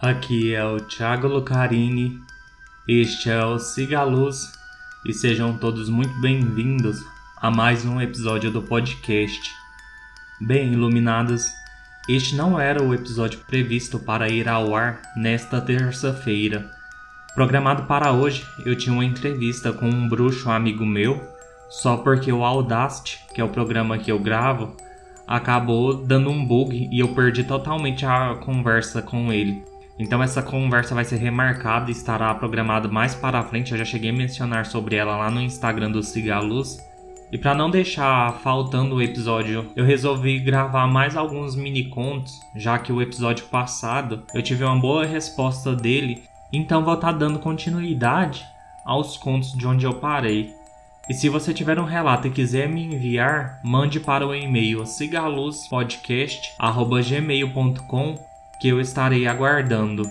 Aqui é o Thiago Lucarini, este é o Siga Luz e sejam todos muito bem-vindos a mais um episódio do podcast. Bem, iluminados, este não era o episódio previsto para ir ao ar nesta terça-feira. Programado para hoje, eu tinha uma entrevista com um bruxo amigo meu, só porque o Audacity, que é o programa que eu gravo, acabou dando um bug e eu perdi totalmente a conversa com ele. Então essa conversa vai ser remarcada e estará programada mais para frente. Eu já cheguei a mencionar sobre ela lá no Instagram do Cigaluz. E para não deixar faltando o episódio, eu resolvi gravar mais alguns mini contos, já que o episódio passado eu tive uma boa resposta dele, então vou estar tá dando continuidade aos contos de onde eu parei. E se você tiver um relato e quiser me enviar, mande para o e-mail cigaluzpodcast@gmail.com que eu estarei aguardando.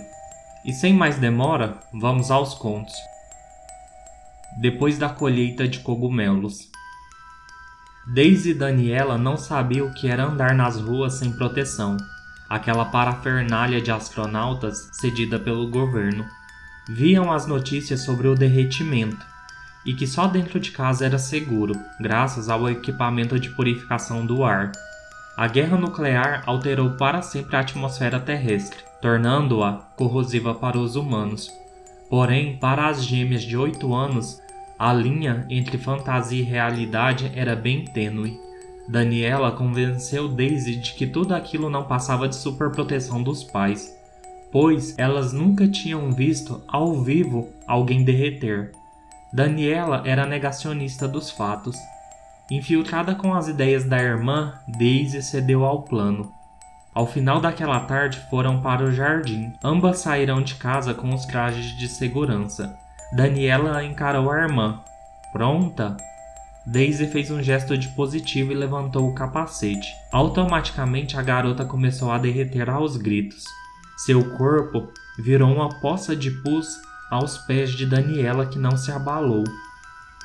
E sem mais demora, vamos aos contos. Depois da colheita de cogumelos. Daisy e Daniela não sabiam o que era andar nas ruas sem proteção, aquela parafernália de astronautas cedida pelo governo. Viam as notícias sobre o derretimento e que só dentro de casa era seguro, graças ao equipamento de purificação do ar a guerra nuclear alterou para sempre a atmosfera terrestre, tornando-a corrosiva para os humanos. Porém, para as gêmeas de 8 anos, a linha entre fantasia e realidade era bem tênue. Daniela convenceu Daisy de que tudo aquilo não passava de superproteção dos pais, pois elas nunca tinham visto ao vivo alguém derreter. Daniela era negacionista dos fatos Infiltrada com as ideias da irmã, Daisy cedeu ao plano. Ao final daquela tarde foram para o jardim. Ambas saíram de casa com os trajes de segurança. Daniela encarou a irmã. Pronta? Daisy fez um gesto de positivo e levantou o capacete. Automaticamente a garota começou a derreter aos gritos. Seu corpo virou uma poça de pus aos pés de Daniela que não se abalou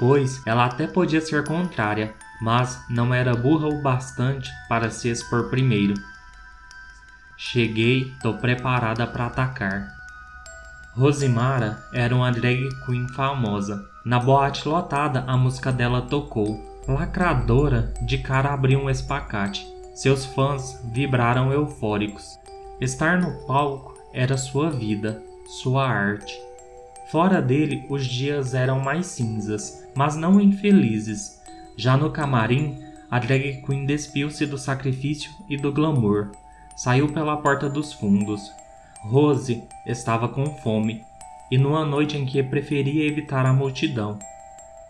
pois ela até podia ser contrária, mas não era burra o bastante para se expor primeiro. Cheguei, tô preparada para atacar. Rosimara era uma drag queen famosa. Na boate lotada, a música dela tocou. Lacradora, de cara abriu um espacate. Seus fãs vibraram eufóricos. Estar no palco era sua vida, sua arte. Fora dele, os dias eram mais cinzas, mas não infelizes. Já no camarim, a drag queen despiu-se do sacrifício e do glamour. Saiu pela porta dos fundos. Rose estava com fome, e numa noite em que preferia evitar a multidão.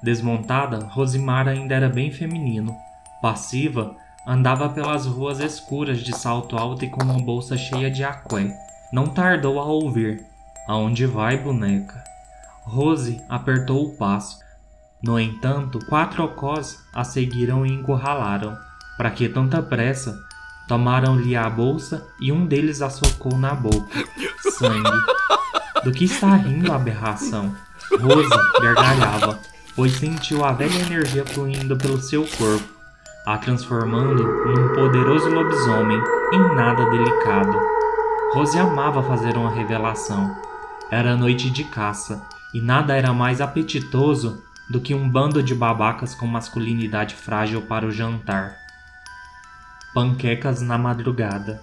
Desmontada, Rosimar ainda era bem feminino. Passiva, andava pelas ruas escuras de salto alto e com uma bolsa cheia de aqué. Não tardou a ouvir. Aonde vai, boneca? Rose apertou o passo. No entanto, quatro ocós a seguiram e encurralaram. Para que tanta pressa? Tomaram-lhe a bolsa e um deles a socou na boca. Sangue. Do que está rindo a aberração? Rose gargalhava, pois sentiu a velha energia fluindo pelo seu corpo, a transformando num poderoso lobisomem em nada delicado. Rose amava fazer uma revelação. Era noite de caça, e nada era mais apetitoso do que um bando de babacas com masculinidade frágil para o jantar. Panquecas na madrugada.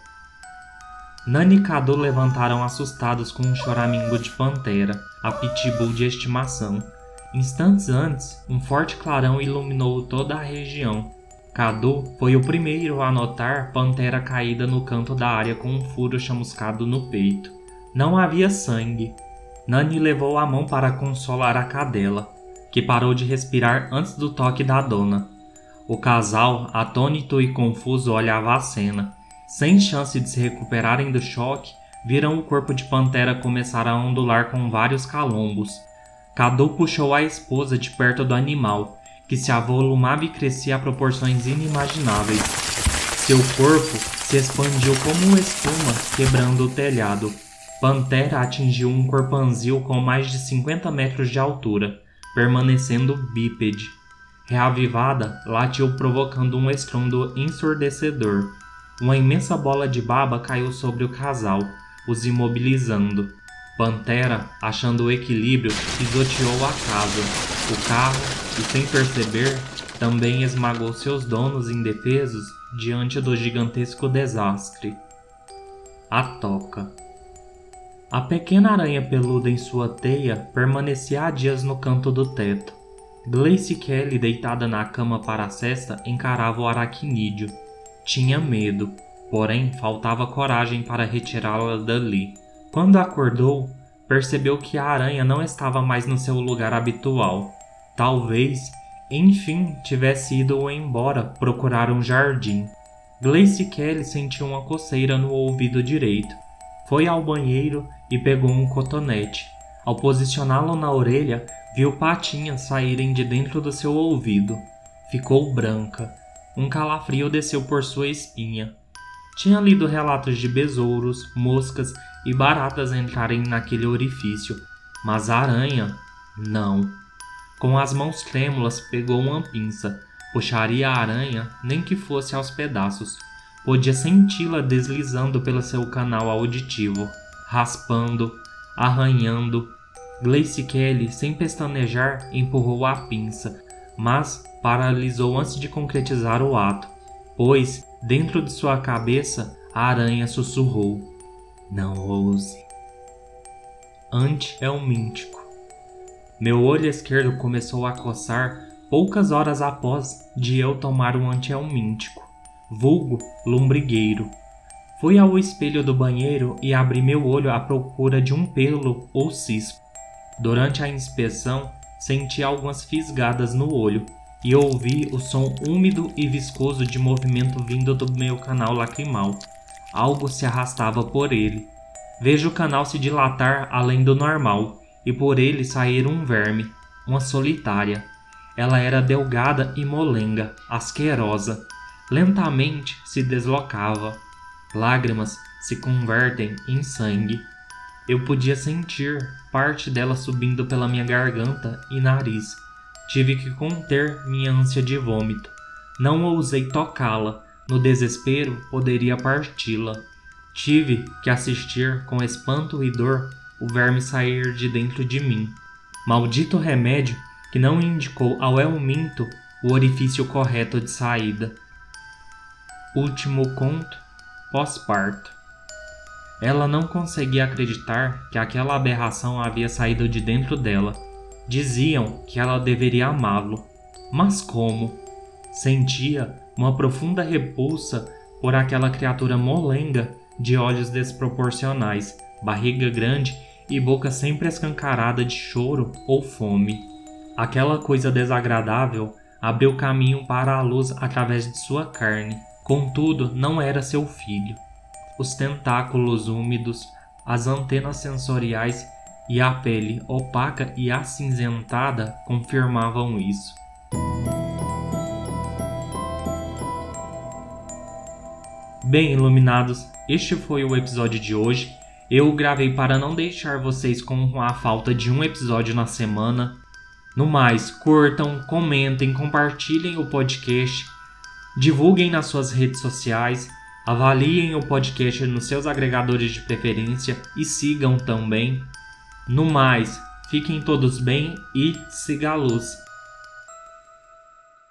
Nani e Cadu levantaram assustados com um choramingo de pantera, a pitbull de estimação. Instantes antes, um forte clarão iluminou toda a região. Cadu foi o primeiro a notar Pantera caída no canto da área com um furo chamuscado no peito. Não havia sangue, Nani levou a mão para consolar a cadela, que parou de respirar antes do toque da dona. O casal, atônito e confuso, olhava a cena. Sem chance de se recuperarem do choque, viram o corpo de Pantera começar a ondular com vários calombos. Cadu puxou a esposa de perto do animal, que se avolumava e crescia a proporções inimagináveis. Seu corpo se expandiu como espuma quebrando o telhado. Pantera atingiu um corpanzil com mais de 50 metros de altura, permanecendo bípede. Reavivada, latiu provocando um estrondo ensurdecedor. Uma imensa bola de baba caiu sobre o casal, os imobilizando. Pantera, achando o equilíbrio, pisoteou a casa, o carro e, sem perceber, também esmagou seus donos indefesos diante do gigantesco desastre. A toca. A pequena aranha peluda em sua teia permanecia há dias no canto do teto. Glace Kelly, deitada na cama para a cesta, encarava o aracnídeo. Tinha medo, porém faltava coragem para retirá-la dali. Quando acordou, percebeu que a aranha não estava mais no seu lugar habitual. Talvez, enfim, tivesse ido embora procurar um jardim. Glace Kelly sentiu uma coceira no ouvido direito. Foi ao banheiro e pegou um cotonete. Ao posicioná-lo na orelha, viu patinhas saírem de dentro do seu ouvido. Ficou branca. Um calafrio desceu por sua espinha. Tinha lido relatos de besouros, moscas e baratas entrarem naquele orifício, mas a aranha, não. Com as mãos trêmulas, pegou uma pinça. Puxaria a aranha, nem que fosse aos pedaços. Podia senti-la deslizando pelo seu canal auditivo, raspando, arranhando. Glace Kelly, sem pestanejar, empurrou a pinça, mas paralisou antes de concretizar o ato, pois, dentro de sua cabeça, a aranha sussurrou: Não ouse. Ante é um míntico. Meu olho esquerdo começou a coçar poucas horas após de eu tomar um antielmíntico vulgo lombrigueiro. Fui ao espelho do banheiro e abri meu olho à procura de um pelo ou cisco. Durante a inspeção, senti algumas fisgadas no olho e ouvi o som úmido e viscoso de movimento vindo do meu canal lacrimal. Algo se arrastava por ele. Vejo o canal se dilatar além do normal e por ele sair um verme, uma solitária. Ela era delgada e molenga, asquerosa, lentamente se deslocava. Lágrimas se convertem em sangue. Eu podia sentir parte dela subindo pela minha garganta e nariz. Tive que conter minha ânsia de vômito. Não ousei tocá-la, no desespero poderia parti-la. Tive que assistir com espanto e dor o verme sair de dentro de mim. Maldito remédio que não indicou ao Elminto o orifício correto de saída. Último conto pós-parto. Ela não conseguia acreditar que aquela aberração havia saído de dentro dela. Diziam que ela deveria amá-lo. Mas como? Sentia uma profunda repulsa por aquela criatura molenga de olhos desproporcionais, barriga grande e boca sempre escancarada de choro ou fome. Aquela coisa desagradável abriu caminho para a luz através de sua carne Contudo, não era seu filho. Os tentáculos úmidos, as antenas sensoriais e a pele opaca e acinzentada confirmavam isso. Bem, iluminados, este foi o episódio de hoje. Eu gravei para não deixar vocês com a falta de um episódio na semana. No mais, curtam, comentem, compartilhem o podcast Divulguem nas suas redes sociais, avaliem o podcast nos seus agregadores de preferência e sigam também. No mais, fiquem todos bem e siga a luz.